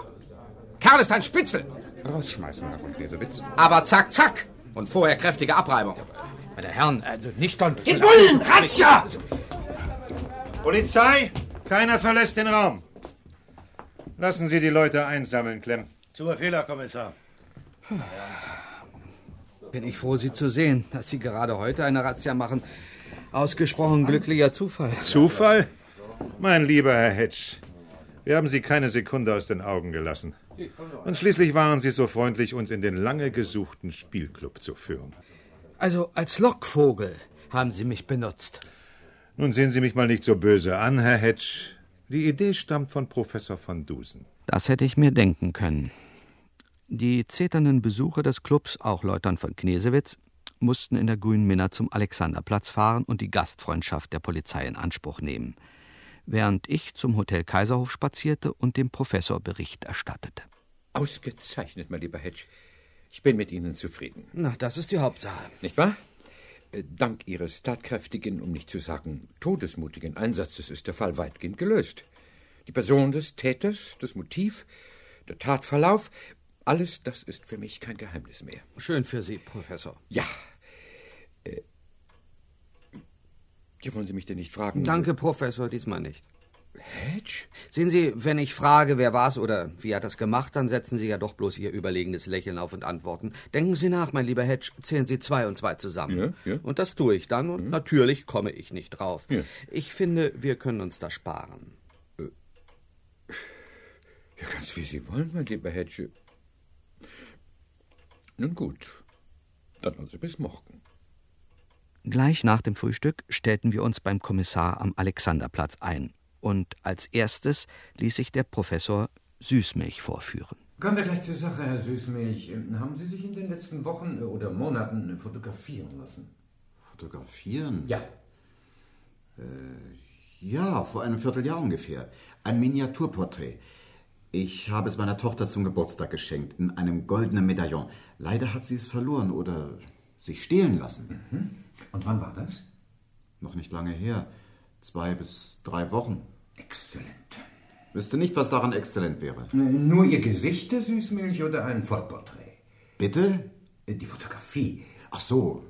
Kerl ist ein Spitzel. Rausschmeißen, Herr von Knesewitz. Aber zack, zack. Und vorher kräftige Abreibung. Meine Herren, also nicht dann. Die Bullen, Razzia! Polizei! Keiner verlässt den Raum. Lassen Sie die Leute einsammeln, Clem. Zu Befehl, Herr Kommissar. Bin ich froh, Sie zu sehen, dass Sie gerade heute eine Razzia machen. Ausgesprochen glücklicher Zufall. Zufall? Mein lieber Herr Hedge, wir haben Sie keine Sekunde aus den Augen gelassen. Und schließlich waren Sie so freundlich, uns in den lange gesuchten Spielclub zu führen. Also als Lockvogel haben Sie mich benutzt. Nun sehen Sie mich mal nicht so böse an, Herr Hedge. Die Idee stammt von Professor van Dusen. Das hätte ich mir denken können. Die zeternden Besucher des Clubs, auch Leutern von Knesewitz, mussten in der grünen Minna zum Alexanderplatz fahren und die Gastfreundschaft der Polizei in Anspruch nehmen, während ich zum Hotel Kaiserhof spazierte und dem Professor Bericht erstattete. Ausgezeichnet, mein lieber Hedge. Ich bin mit Ihnen zufrieden. Na, das ist die Hauptsache. Nicht wahr? Äh, Dank Ihres tatkräftigen, um nicht zu sagen todesmutigen Einsatzes ist der Fall weitgehend gelöst. Die Person des Täters, das Motiv, der Tatverlauf, alles das ist für mich kein Geheimnis mehr. Schön für Sie, Professor. Ja. Äh, ja, wollen Sie mich denn nicht fragen? Danke, Professor, diesmal nicht. Hedge? Sehen Sie, wenn ich frage, wer war's oder wie hat das gemacht, dann setzen Sie ja doch bloß Ihr überlegenes Lächeln auf und antworten. Denken Sie nach, mein lieber Hedge, zählen Sie zwei und zwei zusammen. Ja, ja. Und das tue ich dann und natürlich komme ich nicht drauf. Ja. Ich finde, wir können uns das sparen. Ja, ganz wie Sie wollen, mein lieber Hedge. Nun gut, dann also bis morgen. Gleich nach dem Frühstück stellten wir uns beim Kommissar am Alexanderplatz ein. Und als erstes ließ sich der Professor Süßmilch vorführen. Kommen wir gleich zur Sache, Herr Süßmilch. Haben Sie sich in den letzten Wochen äh, oder Monaten äh, fotografieren lassen? Fotografieren? Ja. Äh, ja, vor einem Vierteljahr ungefähr. Ein Miniaturporträt. Ich habe es meiner Tochter zum Geburtstag geschenkt, in einem goldenen Medaillon. Leider hat sie es verloren oder sich stehlen lassen. Und wann war das? Noch nicht lange her. Zwei bis drei Wochen. Exzellent. Wüsste nicht, was daran exzellent wäre. Nur Ihr Gesicht, Herr Süßmilch, oder ein Vollporträt? Bitte? Die Fotografie. Ach so.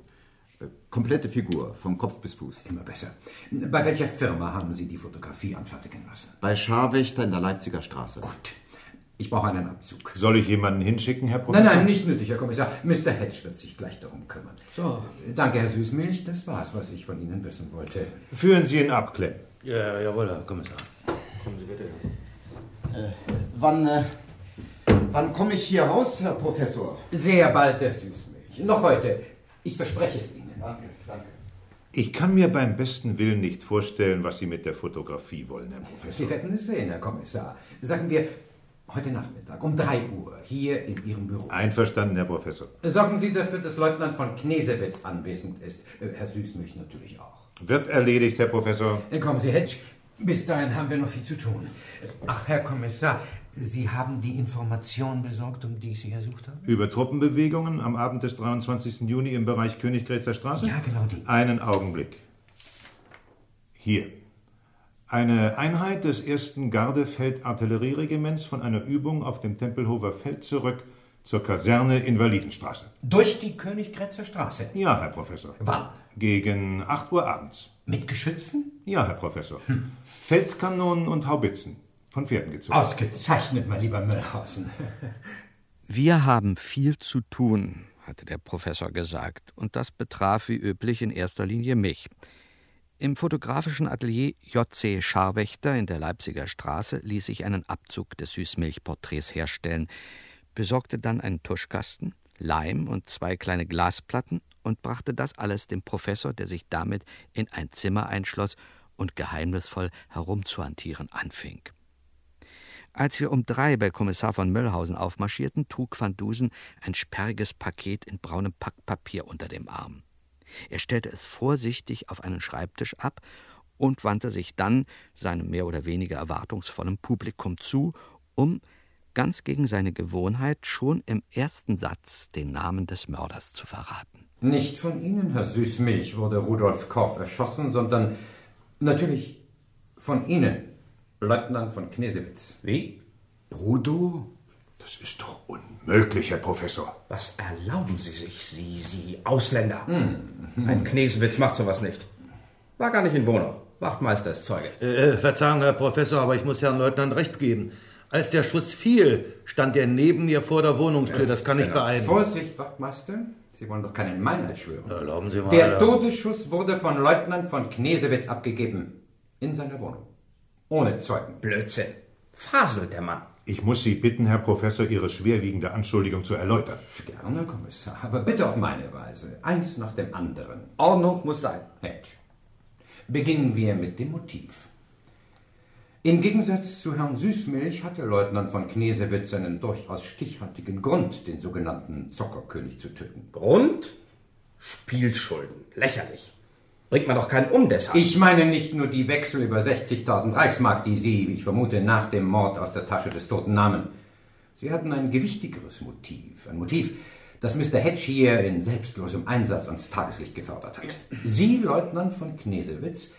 Komplette Figur, von Kopf bis Fuß. Immer besser. Bei welcher Firma haben Sie die Fotografie anfertigen lassen? Bei Scharwächter in der Leipziger Straße. Gut. Ich brauche einen Abzug. Soll ich jemanden hinschicken, Herr Professor? Nein, nein, nicht nötig, Herr Kommissar. Mr. Hedge wird sich gleich darum kümmern. So. Danke, Herr Süßmilch. Das war's, was ich von Ihnen wissen wollte. Führen Sie ihn ab, Clem. Ja, jawohl, Herr Kommissar. Kommen Sie bitte. Äh, wann, äh, wann komme ich hier raus, Herr Professor? Sehr bald, Herr Süßmilch. Noch heute. Ich verspreche es Ihnen. Danke, danke. Ich kann mir beim besten Willen nicht vorstellen, was Sie mit der Fotografie wollen, Herr Professor. Sie werden es sehen, Herr Kommissar. Sagen wir heute Nachmittag um 3 Uhr hier in Ihrem Büro. Einverstanden, Herr Professor. Sorgen Sie dafür, dass Leutnant von Knesewitz anwesend ist. Äh, Herr Süßmilch natürlich auch. Wird erledigt, Herr Professor. Äh, Kommen Sie, Hedge. Bis dahin haben wir noch viel zu tun. Äh, Ach, Herr Kommissar, Sie haben die Information besorgt, um die ich Sie gesucht habe? Über Truppenbewegungen am Abend des 23. Juni im Bereich Königgrätzer Straße? Ja, genau die. Einen Augenblick. Hier. Eine Einheit des 1. Gardefeldartillerieregiments von einer Übung auf dem Tempelhofer Feld zurück Zur Kaserne Invalidenstraße. Durch die Königgrätzer Straße? Ja, Herr Professor. Wann? Gegen 8 Uhr abends. Mit Geschützen? Ja, Herr Professor. Feldkanonen und Haubitzen. Von Pferden gezogen. Ausgezeichnet, mein lieber Müllhausen. Wir haben viel zu tun, hatte der Professor gesagt, und das betraf wie üblich in erster Linie mich. Im fotografischen Atelier J.C. Scharwächter in der Leipziger Straße ließ ich einen Abzug des Süßmilchporträts herstellen, besorgte dann einen Tuschkasten, Leim und zwei kleine Glasplatten und brachte das alles dem Professor, der sich damit in ein Zimmer einschloss und geheimnisvoll herumzuhantieren anfing. Als wir um drei bei Kommissar von Möllhausen aufmarschierten, trug Van Dusen ein sperriges Paket in braunem Packpapier unter dem Arm. Er stellte es vorsichtig auf einen Schreibtisch ab und wandte sich dann seinem mehr oder weniger erwartungsvollen Publikum zu, um, ganz gegen seine Gewohnheit, schon im ersten Satz den Namen des Mörders zu verraten. Nicht von Ihnen, Herr Süßmilch, wurde Rudolf Korff erschossen, sondern natürlich von Ihnen, Leutnant von Knesewitz. Wie? Brudo? Das ist doch unmöglich, Herr Professor. Was erlauben Sie sich, Sie, Sie Ausländer? Hm. Ein Knesewitz macht sowas nicht. War gar nicht in Wohnung. Wachtmeister ist Zeuge. Äh, Verzeihung, Herr Professor, aber ich muss Herrn Leutnant recht geben. Als der Schuss fiel, stand er neben mir vor der Wohnungstür. Das kann ich Genau. beeilen. Vorsicht, Wachtmeister. Sie wollen doch keinen Meinheit schwören. Erlauben Sie mal. Der Todesschuss wurde von Leutnant von Knesewitz abgegeben. In seiner Wohnung. Ohne Zeugen. Blödsinn. Faselt der Mann. Ich muss Sie bitten, Herr Professor, Ihre schwerwiegende Anschuldigung zu erläutern. Gerne, Herr Kommissar, aber bitte auf meine Weise. Eins nach dem anderen. Ordnung muss sein. Hedge. Beginnen wir mit dem Motiv. Im Gegensatz zu Herrn Süßmilch hatte Leutnant von Knesewitz einen durchaus stichhaltigen Grund, den sogenannten Zockerkönig zu töten. Grund? Spielschulden. Lächerlich. Bringt man doch keinen um deshalb. Ich meine nicht nur die Wechsel über 60.000 Reichsmark, die Sie, wie ich vermute, nach dem Mord aus der Tasche des Toten nahmen. Sie hatten ein gewichtigeres Motiv. Ein Motiv, das Mr. Hedge hier in selbstlosem Einsatz ans Tageslicht gefördert hat. Sie, Leutnant von Knesewitz,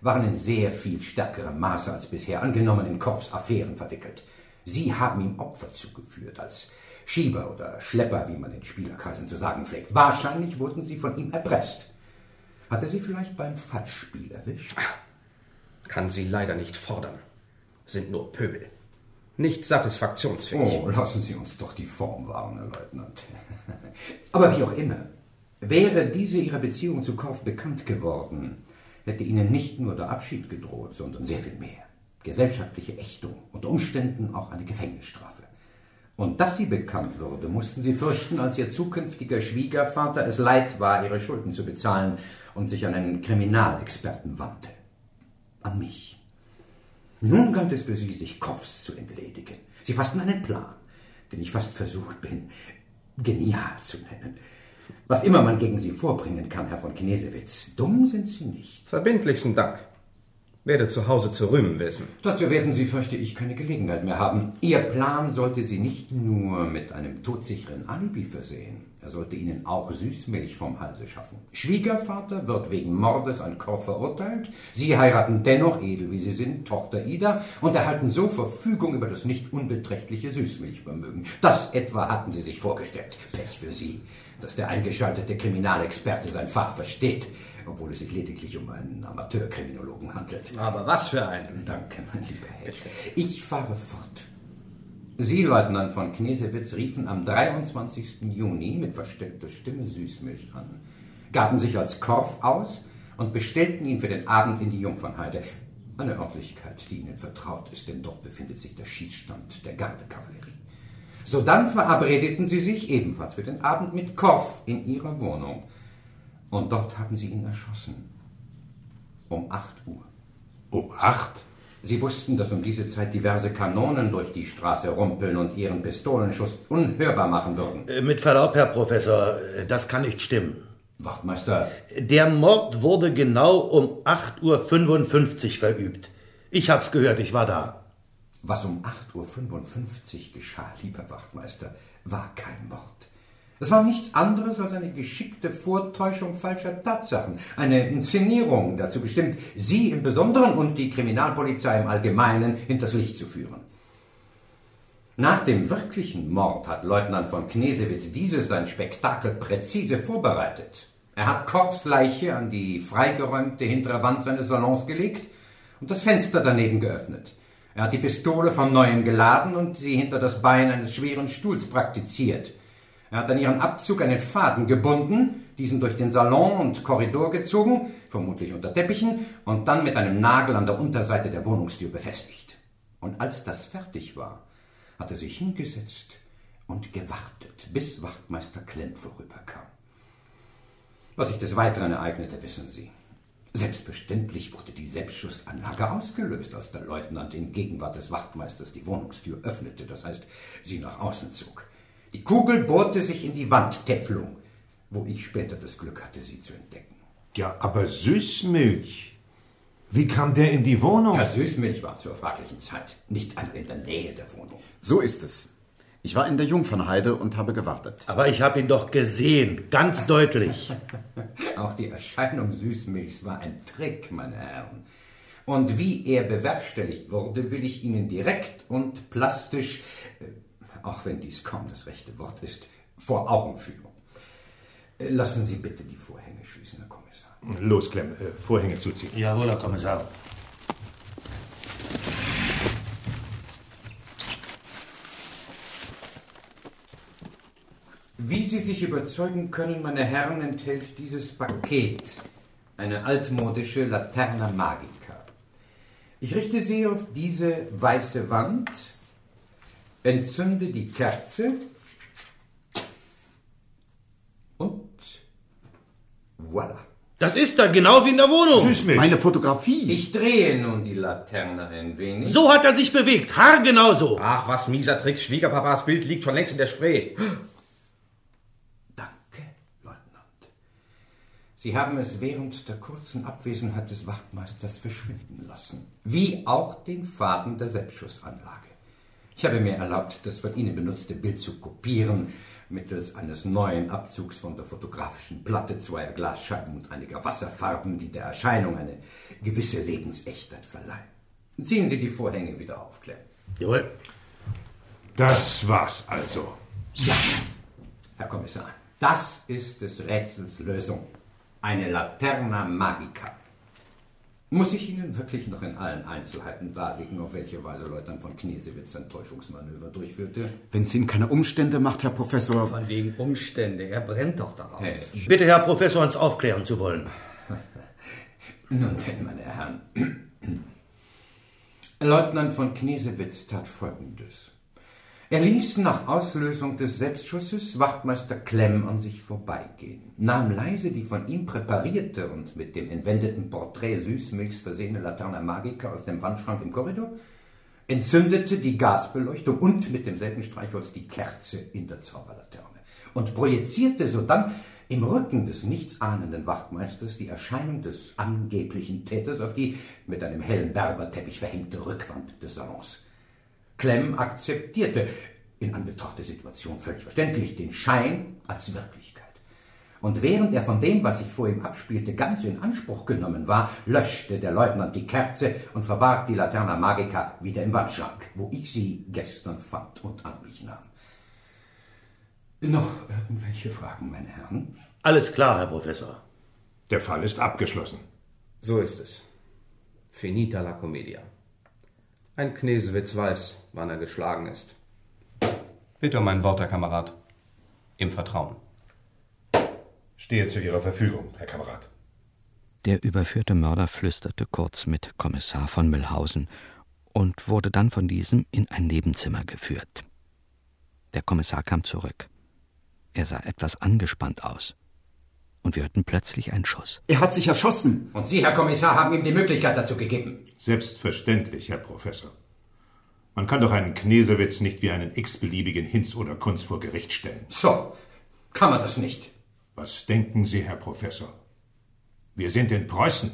waren in sehr viel stärkerem Maße als bisher angenommen in Kopfs Affären verwickelt. Sie haben ihm Opfer zugeführt, als Schieber oder Schlepper, wie man in Spielerkreisen zu sagen pflegt. Wahrscheinlich wurden sie von ihm erpresst. Hat er sie vielleicht beim Falschspiel erwischt? Kann sie leider nicht fordern. Sind nur Pöbel. Nicht satisfaktionsfähig. Oh, lassen Sie uns doch die Form wahren, Herr Leutnant. Aber wie auch immer, wäre diese Ihre Beziehung zu Korff bekannt geworden, hätte Ihnen nicht nur der Abschied gedroht, sondern sehr viel mehr. Gesellschaftliche Ächtung, unter Umständen auch eine Gefängnisstrafe. Und dass sie bekannt wurde, mussten Sie fürchten, als Ihr zukünftiger Schwiegervater es leid war, Ihre Schulden zu bezahlen und sich an einen Kriminalexperten wandte. An mich. Nun galt es für Sie, sich Kopfs zu entledigen. Sie fassten einen Plan, den ich fast versucht bin, genial zu nennen. Was immer man gegen Sie vorbringen kann, Herr von Knesewitz, dumm sind Sie nicht. Verbindlichsten Dank. Werde zu Hause zu rühmen wissen. Dazu werden Sie, fürchte ich, keine Gelegenheit mehr haben. Ihr Plan sollte Sie nicht nur mit einem todsicheren Alibi versehen. Er sollte Ihnen auch Süßmilch vom Halse schaffen. Schwiegervater wird wegen Mordes an Korff verurteilt. Sie heiraten dennoch, edel wie Sie sind, Tochter Ida und erhalten so Verfügung über das nicht unbeträchtliche Süßmilchvermögen. Das etwa hatten Sie sich vorgestellt. Pech für Sie, dass der eingeschaltete Kriminalexperte sein Fach versteht obwohl es sich lediglich um einen Amateurkriminologen handelt. Aber was für einen? Danke, mein lieber Hedge. Ich fahre fort. Sie, Leutnant von Knesewitz, riefen am 23. Juni mit verstellter Stimme Süßmilch an, gaben sich als Korff aus und bestellten ihn für den Abend in die Jungfernheide. Eine Örtlichkeit, die Ihnen vertraut ist, denn dort befindet sich der Schießstand der Gardekavallerie. Sodann verabredeten sie sich ebenfalls für den Abend mit Korff in ihrer Wohnung. Und dort haben sie ihn erschossen. Um 8 Uhr. Um 8? Sie wussten, dass um diese Zeit diverse Kanonen durch die Straße rumpeln und ihren Pistolenschuss unhörbar machen würden. Äh, Mit Verlaub, Herr Professor, äh, das kann nicht stimmen. Wachtmeister. Der Mord wurde genau um 8.55 Uhr verübt. Ich hab's gehört, ich war da. Was um 8.55 Uhr geschah, lieber Wachtmeister, war kein Mord. Es war nichts anderes als eine geschickte Vortäuschung falscher Tatsachen, eine Inszenierung, dazu bestimmt, Sie im Besonderen und die Kriminalpolizei im Allgemeinen hinters Licht zu führen. Nach dem wirklichen Mord hat Leutnant von Knesewitz dieses sein Spektakel präzise vorbereitet. Er hat Korfs Leiche an die freigeräumte hintere Wand seines Salons gelegt und das Fenster daneben geöffnet. Er hat die Pistole von neuem geladen und sie hinter das Bein eines schweren Stuhls praktiziert. Er hat an ihren Abzug einen Faden gebunden, diesen durch den Salon und Korridor gezogen, vermutlich unter Teppichen, und dann mit einem Nagel an der Unterseite der Wohnungstür befestigt. Und als das fertig war, hat er sich hingesetzt und gewartet, bis Wachtmeister Klemm vorüberkam. Was sich des Weiteren ereignete, wissen Sie. Selbstverständlich wurde die Selbstschussanlage ausgelöst, als der Leutnant in Gegenwart des Wachtmeisters die Wohnungstür öffnete, das heißt, sie nach außen zog. Die Kugel bohrte sich in die Wandtäpflung, wo ich später das Glück hatte, sie zu entdecken. Ja, aber Süßmilch. Wie kam der in die Wohnung? Herr Süßmilch war zur fraglichen Zeit nicht einmal in der Nähe der Wohnung. So ist es. Ich war in der Jungfernheide und habe gewartet. Aber ich habe ihn doch gesehen, ganz deutlich. Auch die Erscheinung Süßmilchs war ein Trick, meine Herren. Und wie er bewerkstelligt wurde, will ich Ihnen direkt und plastisch, äh, auch wenn dies kaum das rechte Wort ist, vor Augen führen. Äh, Lassen Sie bitte die Vorhänge schließen, Herr Kommissar. Los, Clem, äh, Vorhänge zuziehen. Jawohl, Herr Kommissar. Wie Sie sich überzeugen können, meine Herren, enthält dieses Paket eine altmodische Laterna Magica. Ich richte sie auf diese weiße Wand, entzünde die Kerze und voilà. Das ist da genau wie in der Wohnung. Meine Fotografie. Ich drehe nun die Laterne ein wenig. So hat er sich bewegt, haargenau so. Ach, was mieser Trick. Schwiegerpapas Bild liegt schon längst in der Spree. Sie haben es während der kurzen Abwesenheit des Wachtmeisters verschwinden lassen. Wie auch den Faden der Selbstschussanlage. Ich habe mir erlaubt, das von Ihnen benutzte Bild zu kopieren, mittels eines neuen Abzugs von der fotografischen Platte, zweier Glasscheiben und einiger Wasserfarben, die der Erscheinung eine gewisse Lebensechtheit verleihen. Ziehen Sie die Vorhänge wieder auf, Clem. Jawohl. Das war's also. Ja, Herr Kommissar, das ist des Rätsels Lösung. Eine Laterna Magica. Muss ich Ihnen wirklich noch in allen Einzelheiten darlegen, auf welche Weise Leutnant von Knesewitz ein Täuschungsmanöver durchführte? Wenn es Ihnen keine Umstände macht, Herr Professor. Von wegen Umstände. Er brennt doch darauf. Hey. Bitte, Herr Professor, uns aufklären zu wollen. Nun denn, meine Herren. Leutnant von Knesewitz tat Folgendes. Er ließ nach Auslösung des Selbstschusses Wachtmeister Klemm an sich vorbeigehen, nahm leise die von ihm präparierte und mit dem entwendeten Porträt Süßmilchs versehene Laterna Magica aus dem Wandschrank im Korridor, entzündete die Gasbeleuchtung und mit demselben Streichholz die Kerze in der Zauberlaterne und projizierte sodann im Rücken des nichtsahnenden Wachtmeisters die Erscheinung des angeblichen Täters auf die mit einem hellen Berberteppich verhängte Rückwand des Salons. Klemm akzeptierte, in Anbetracht der Situation völlig verständlich, den Schein als Wirklichkeit. Und während er von dem, was sich vor ihm abspielte, ganz in Anspruch genommen war, löschte der Leutnant die Kerze und verbarg die Laterna Magica wieder im Wandschrank, wo ich sie gestern fand und an mich nahm. Noch irgendwelche Fragen, meine Herren? Alles klar, Herr Professor. Der Fall ist abgeschlossen. So ist es. Finita la Commedia. Ein Knesewitz weiß, wann er geschlagen ist. Bitte um ein Wort, Herr Kamerad. Im Vertrauen. Stehe zu Ihrer Verfügung, Herr Kamerad. Der überführte Mörder flüsterte kurz mit Kommissar von Müllhausen und wurde dann von diesem in ein Nebenzimmer geführt. Der Kommissar kam zurück. Er sah etwas angespannt aus. Und wir hörten plötzlich einen Schuss. Er hat sich erschossen. Und Sie, Herr Kommissar, haben ihm die Möglichkeit dazu gegeben. Selbstverständlich, Herr Professor. Man kann doch einen Knesewitz nicht wie einen x-beliebigen Hinz oder Kunz vor Gericht stellen. So, kann man das nicht. Was denken Sie, Herr Professor? Wir sind in Preußen.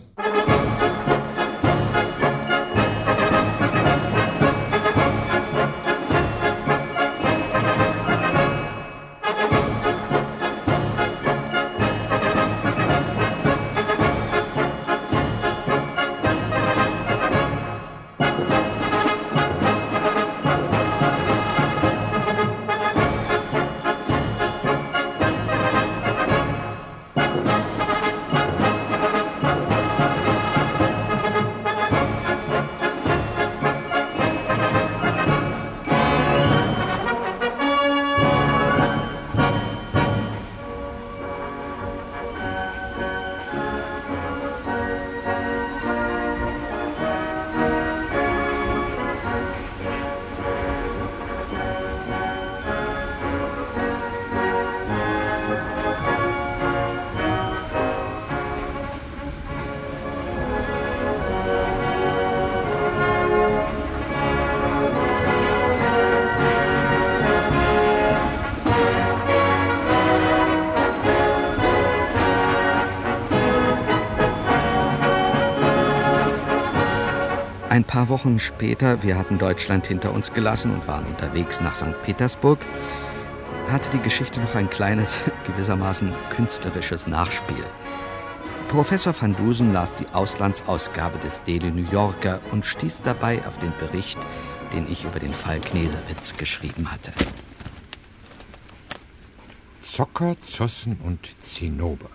Paar Wochen später, wir hatten Deutschland hinter uns gelassen und waren unterwegs nach St. Petersburg, hatte die Geschichte noch ein kleines, gewissermaßen künstlerisches Nachspiel. Professor van Dusen las die Auslandsausgabe des Daily New Yorker und stieß dabei auf den Bericht, den ich über den Fall Knesewitz geschrieben hatte. Zocker, Zossen und Zinnober.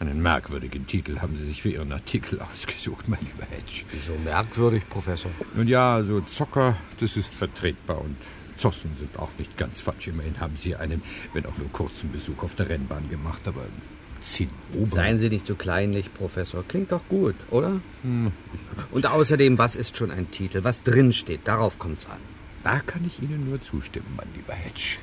Einen merkwürdigen Titel haben Sie sich für Ihren Artikel ausgesucht, mein lieber Hedge. Wieso merkwürdig, Professor? Nun ja, so Zocker, das ist vertretbar und Zossen sind auch nicht ganz falsch. Immerhin haben Sie einen, wenn auch nur kurzen Besuch auf der Rennbahn gemacht, aber Zinnober. Seien Sie nicht so kleinlich, Professor. Klingt doch gut, oder? Hm. Und außerdem, was ist schon ein Titel? Was drin steht, darauf kommt's an. Da kann ich Ihnen nur zustimmen, mein lieber Hedge.